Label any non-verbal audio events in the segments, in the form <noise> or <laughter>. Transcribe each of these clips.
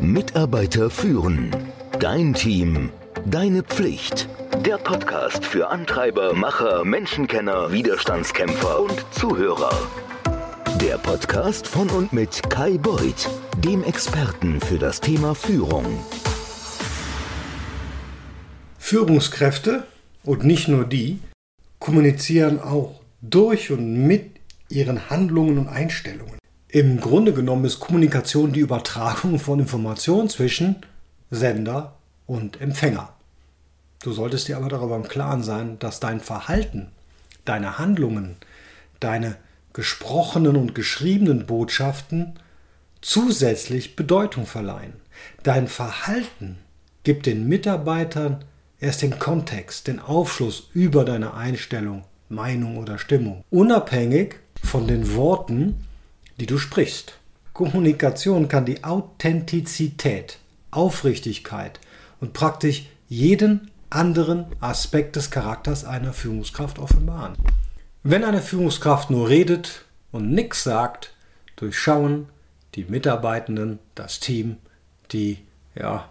Mitarbeiter führen. Dein Team. Deine Pflicht. Der Podcast für Antreiber, Macher, Menschenkenner, Widerstandskämpfer und Zuhörer. Der Podcast von und mit Kai Beuth, dem Experten für das Thema Führung. Führungskräfte und nicht nur die kommunizieren auch durch und mit ihren Handlungen und Einstellungen. Im Grunde genommen ist Kommunikation die Übertragung von Informationen zwischen Sender und Empfänger. Du solltest dir aber darüber im Klaren sein, dass dein Verhalten, deine Handlungen, deine gesprochenen und geschriebenen Botschaften zusätzlich Bedeutung verleihen. Dein Verhalten gibt den Mitarbeitern erst den Kontext, den Aufschluss über deine Einstellung, Meinung oder Stimmung, unabhängig von den Worten, die du sprichst. Kommunikation kann die Authentizität, Aufrichtigkeit und praktisch jeden anderen Aspekt des Charakters einer Führungskraft offenbaren. Wenn eine Führungskraft nur redet und nichts sagt, durchschauen die Mitarbeitenden, das Team, die ja,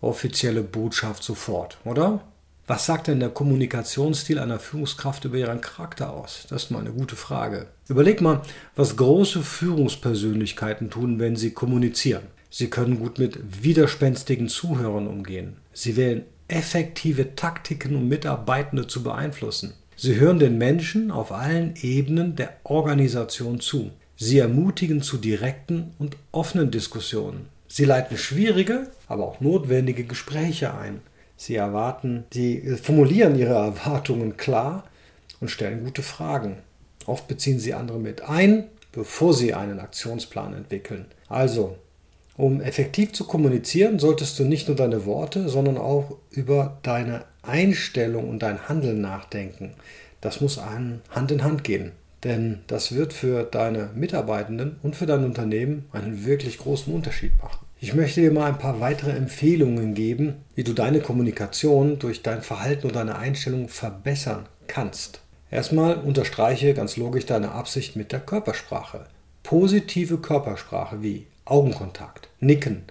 offizielle Botschaft sofort, oder? Was sagt denn der Kommunikationsstil einer Führungskraft über ihren Charakter aus? Das ist mal eine gute Frage. Überleg mal, was große Führungspersönlichkeiten tun, wenn sie kommunizieren. Sie können gut mit widerspenstigen Zuhörern umgehen. Sie wählen effektive Taktiken, um Mitarbeitende zu beeinflussen. Sie hören den Menschen auf allen Ebenen der Organisation zu. Sie ermutigen zu direkten und offenen Diskussionen. Sie leiten schwierige, aber auch notwendige Gespräche ein. Sie erwarten, sie formulieren ihre Erwartungen klar und stellen gute Fragen. Oft beziehen sie andere mit ein, bevor sie einen Aktionsplan entwickeln. Also, um effektiv zu kommunizieren, solltest du nicht nur deine Worte, sondern auch über deine Einstellung und dein Handeln nachdenken. Das muss Hand in Hand gehen. Denn das wird für deine Mitarbeitenden und für dein Unternehmen einen wirklich großen Unterschied machen. Ich möchte dir mal ein paar weitere Empfehlungen geben, wie du deine Kommunikation durch dein Verhalten und deine Einstellung verbessern kannst. Erstmal unterstreiche ganz logisch deine Absicht mit der Körpersprache. Positive Körpersprache wie Augenkontakt, Nicken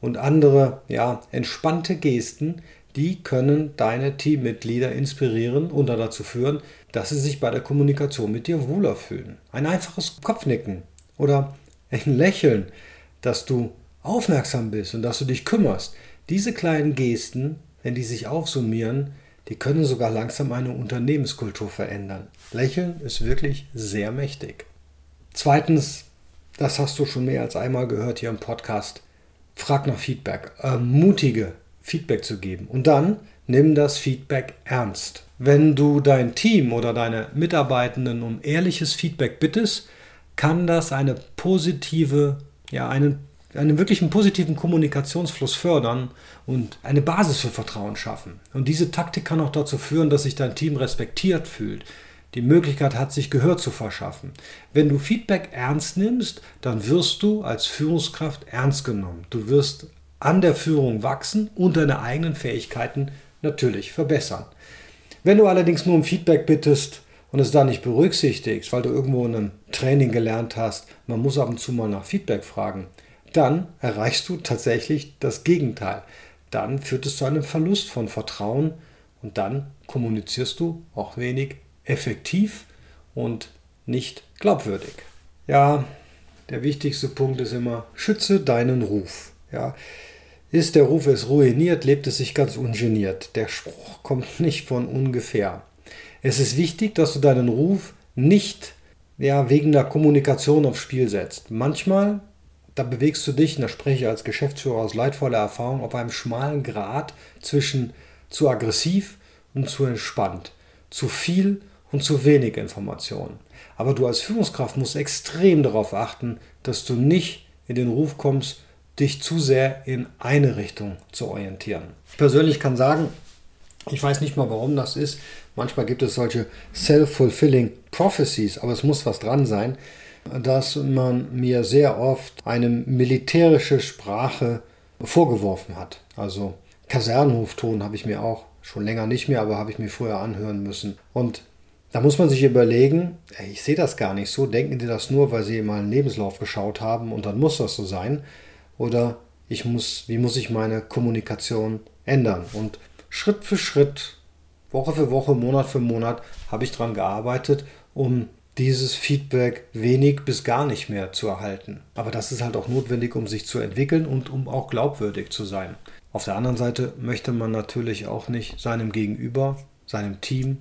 und andere ja, entspannte Gesten, die können deine Teammitglieder inspirieren und dazu führen, dass sie sich bei der Kommunikation mit dir wohler fühlen. Ein einfaches Kopfnicken oder ein Lächeln, dass du aufmerksam bist und dass du dich kümmerst. Diese kleinen Gesten, wenn die sich aufsummieren, die können sogar langsam eine Unternehmenskultur verändern. Lächeln ist wirklich sehr mächtig. Zweitens, das hast du schon mehr als einmal gehört hier im Podcast, frag nach Feedback, ermutige Feedback zu geben und dann nimm das Feedback ernst. Wenn du dein Team oder deine Mitarbeitenden um ehrliches Feedback bittest, kann das eine positive, ja, einen einen wirklichen positiven Kommunikationsfluss fördern und eine Basis für Vertrauen schaffen. Und diese Taktik kann auch dazu führen, dass sich dein Team respektiert fühlt, die Möglichkeit hat, sich Gehör zu verschaffen. Wenn du Feedback ernst nimmst, dann wirst du als Führungskraft ernst genommen. Du wirst an der Führung wachsen und deine eigenen Fähigkeiten natürlich verbessern. Wenn du allerdings nur um Feedback bittest und es da nicht berücksichtigst, weil du irgendwo in einem Training gelernt hast, man muss ab und zu mal nach Feedback fragen, dann erreichst du tatsächlich das Gegenteil. Dann führt es zu einem Verlust von Vertrauen und dann kommunizierst du auch wenig effektiv und nicht glaubwürdig. Ja, der wichtigste Punkt ist immer, schütze deinen Ruf. Ja, ist der Ruf es ruiniert, lebt es sich ganz ungeniert. Der Spruch kommt <laughs> nicht von ungefähr. Es ist wichtig, dass du deinen Ruf nicht ja, wegen der Kommunikation aufs Spiel setzt. Manchmal da bewegst du dich, und da spreche ich als Geschäftsführer aus leidvoller Erfahrung, auf einem schmalen Grat zwischen zu aggressiv und zu entspannt, zu viel und zu wenig Informationen. Aber du als Führungskraft musst extrem darauf achten, dass du nicht in den Ruf kommst, dich zu sehr in eine Richtung zu orientieren. Ich persönlich kann sagen, ich weiß nicht mal, warum das ist. Manchmal gibt es solche self-fulfilling prophecies, aber es muss was dran sein dass man mir sehr oft eine militärische Sprache vorgeworfen hat. Also Kasernenhofton habe ich mir auch schon länger nicht mehr, aber habe ich mir früher anhören müssen. Und da muss man sich überlegen, ich sehe das gar nicht so, denken die das nur, weil sie mal einen Lebenslauf geschaut haben und dann muss das so sein? Oder ich muss, wie muss ich meine Kommunikation ändern? Und Schritt für Schritt, Woche für Woche, Monat für Monat habe ich daran gearbeitet, um dieses Feedback wenig bis gar nicht mehr zu erhalten. Aber das ist halt auch notwendig, um sich zu entwickeln und um auch glaubwürdig zu sein. Auf der anderen Seite möchte man natürlich auch nicht seinem Gegenüber, seinem Team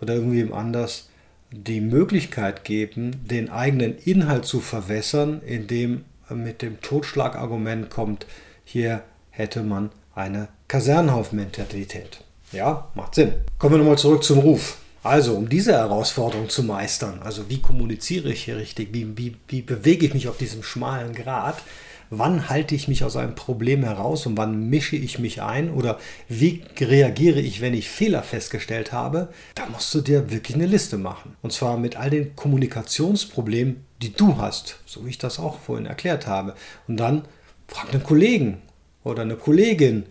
oder irgendwem anders die Möglichkeit geben, den eigenen Inhalt zu verwässern, indem mit dem Totschlagargument kommt, hier hätte man eine Kasernenhauf-Mentalität. Ja, macht Sinn. Kommen wir nochmal zurück zum Ruf. Also, um diese Herausforderung zu meistern, also wie kommuniziere ich hier richtig, wie, wie, wie bewege ich mich auf diesem schmalen Grat, wann halte ich mich aus einem Problem heraus und wann mische ich mich ein oder wie reagiere ich, wenn ich Fehler festgestellt habe, da musst du dir wirklich eine Liste machen. Und zwar mit all den Kommunikationsproblemen, die du hast, so wie ich das auch vorhin erklärt habe. Und dann frag einen Kollegen oder eine Kollegin,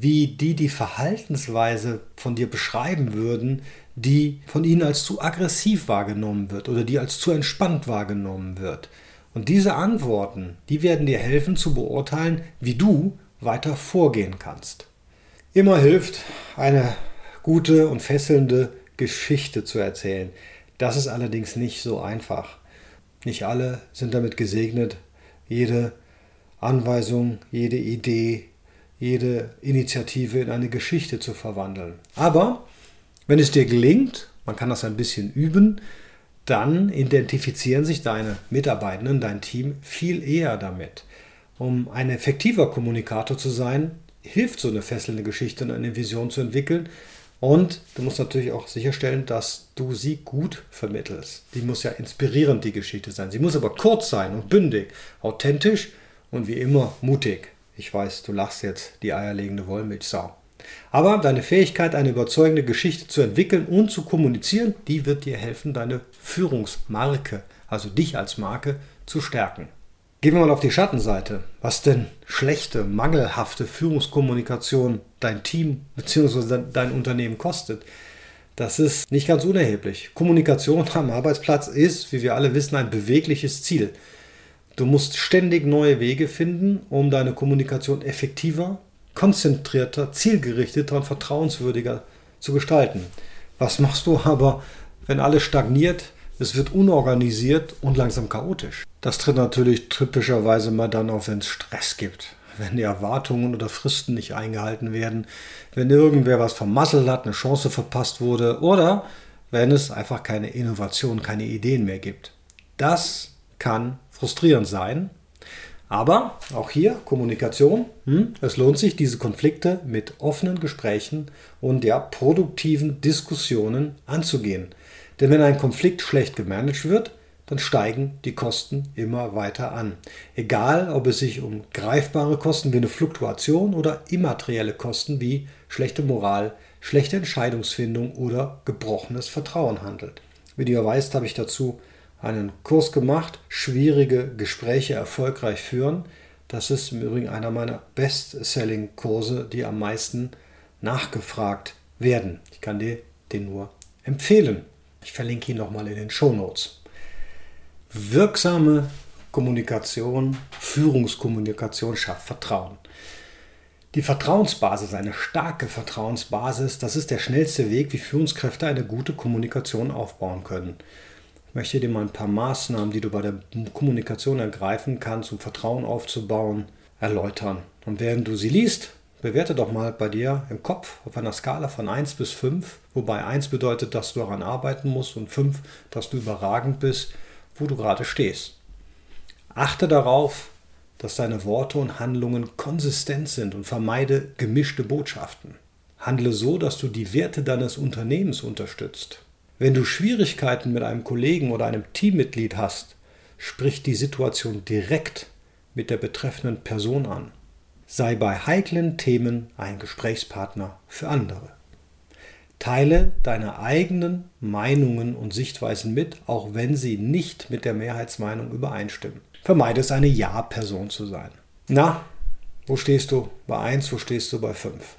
wie die die Verhaltensweise von dir beschreiben würden, die von ihnen als zu aggressiv wahrgenommen wird oder die als zu entspannt wahrgenommen wird. Und diese Antworten, die werden dir helfen zu beurteilen, wie du weiter vorgehen kannst. Immer hilft, eine gute und fesselnde Geschichte zu erzählen. Das ist allerdings nicht so einfach. Nicht alle sind damit gesegnet, jede Anweisung, jede Idee, jede Initiative in eine Geschichte zu verwandeln. Aber wenn es dir gelingt, man kann das ein bisschen üben, dann identifizieren sich deine Mitarbeitenden, dein Team viel eher damit. Um ein effektiver Kommunikator zu sein, hilft so eine fesselnde Geschichte und eine Vision zu entwickeln. Und du musst natürlich auch sicherstellen, dass du sie gut vermittelst. Die muss ja inspirierend, die Geschichte sein. Sie muss aber kurz sein und bündig, authentisch und wie immer mutig. Ich weiß, du lachst jetzt, die eierlegende Wollmilchsau. Aber deine Fähigkeit, eine überzeugende Geschichte zu entwickeln und zu kommunizieren, die wird dir helfen, deine Führungsmarke, also dich als Marke, zu stärken. Gehen wir mal auf die Schattenseite. Was denn schlechte, mangelhafte Führungskommunikation dein Team bzw. dein Unternehmen kostet? Das ist nicht ganz unerheblich. Kommunikation am Arbeitsplatz ist, wie wir alle wissen, ein bewegliches Ziel. Du musst ständig neue Wege finden, um deine Kommunikation effektiver, konzentrierter, zielgerichteter und vertrauenswürdiger zu gestalten. Was machst du aber, wenn alles stagniert, es wird unorganisiert und langsam chaotisch? Das tritt natürlich typischerweise mal dann auf, wenn es Stress gibt, wenn die Erwartungen oder Fristen nicht eingehalten werden, wenn irgendwer was vermasselt hat, eine Chance verpasst wurde oder wenn es einfach keine Innovation, keine Ideen mehr gibt. Das kann frustrierend sein aber auch hier Kommunikation. Hm, es lohnt sich, diese Konflikte mit offenen Gesprächen und ja, produktiven Diskussionen anzugehen. Denn wenn ein Konflikt schlecht gemanagt wird, dann steigen die Kosten immer weiter an. Egal, ob es sich um greifbare Kosten wie eine Fluktuation oder immaterielle Kosten wie schlechte Moral, schlechte Entscheidungsfindung oder gebrochenes Vertrauen handelt. Wie du ja weißt, habe ich dazu einen Kurs gemacht, schwierige Gespräche erfolgreich führen. Das ist im Übrigen einer meiner Best-Selling-Kurse, die am meisten nachgefragt werden. Ich kann dir den nur empfehlen. Ich verlinke ihn nochmal in den Show Notes. Wirksame Kommunikation, Führungskommunikation schafft Vertrauen. Die Vertrauensbasis, eine starke Vertrauensbasis, das ist der schnellste Weg, wie Führungskräfte eine gute Kommunikation aufbauen können möchte dir mal ein paar Maßnahmen, die du bei der Kommunikation ergreifen kannst, um Vertrauen aufzubauen, erläutern. Und während du sie liest, bewerte doch mal bei dir im Kopf auf einer Skala von 1 bis 5, wobei 1 bedeutet, dass du daran arbeiten musst und 5, dass du überragend bist, wo du gerade stehst. Achte darauf, dass deine Worte und Handlungen konsistent sind und vermeide gemischte Botschaften. Handle so, dass du die Werte deines Unternehmens unterstützt. Wenn du Schwierigkeiten mit einem Kollegen oder einem Teammitglied hast, sprich die Situation direkt mit der betreffenden Person an. Sei bei heiklen Themen ein Gesprächspartner für andere. Teile deine eigenen Meinungen und Sichtweisen mit, auch wenn sie nicht mit der Mehrheitsmeinung übereinstimmen. Vermeide es, eine Ja-Person zu sein. Na, wo stehst du bei 1, wo stehst du bei 5?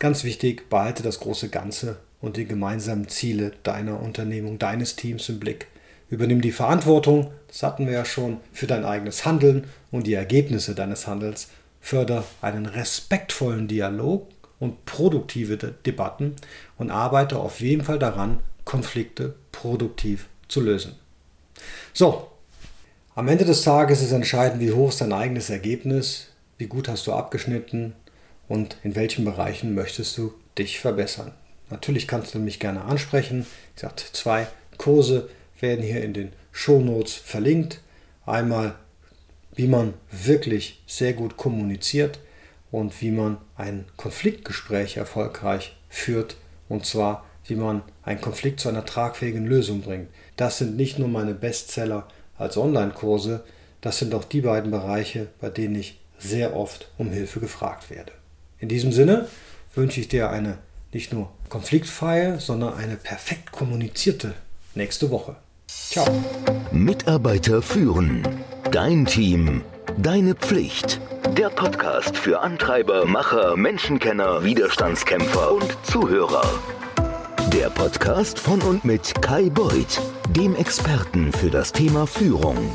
Ganz wichtig, behalte das große Ganze und die gemeinsamen Ziele deiner Unternehmung, deines Teams im Blick. Übernimm die Verantwortung, das hatten wir ja schon, für dein eigenes Handeln und die Ergebnisse deines Handels. Förder einen respektvollen Dialog und produktive Debatten und arbeite auf jeden Fall daran, Konflikte produktiv zu lösen. So, am Ende des Tages ist entscheidend, wie hoch ist dein eigenes Ergebnis, wie gut hast du abgeschnitten und in welchen Bereichen möchtest du dich verbessern. Natürlich kannst du mich gerne ansprechen. Ich sagte, zwei Kurse werden hier in den Shownotes verlinkt. Einmal, wie man wirklich sehr gut kommuniziert und wie man ein Konfliktgespräch erfolgreich führt. Und zwar, wie man einen Konflikt zu einer tragfähigen Lösung bringt. Das sind nicht nur meine Bestseller als Online-Kurse, das sind auch die beiden Bereiche, bei denen ich sehr oft um Hilfe gefragt werde. In diesem Sinne wünsche ich dir eine nicht nur konfliktfreie, sondern eine perfekt kommunizierte nächste Woche. Ciao. Mitarbeiter führen. Dein Team. Deine Pflicht. Der Podcast für Antreiber, Macher, Menschenkenner, Widerstandskämpfer und Zuhörer. Der Podcast von und mit Kai Beuth, dem Experten für das Thema Führung.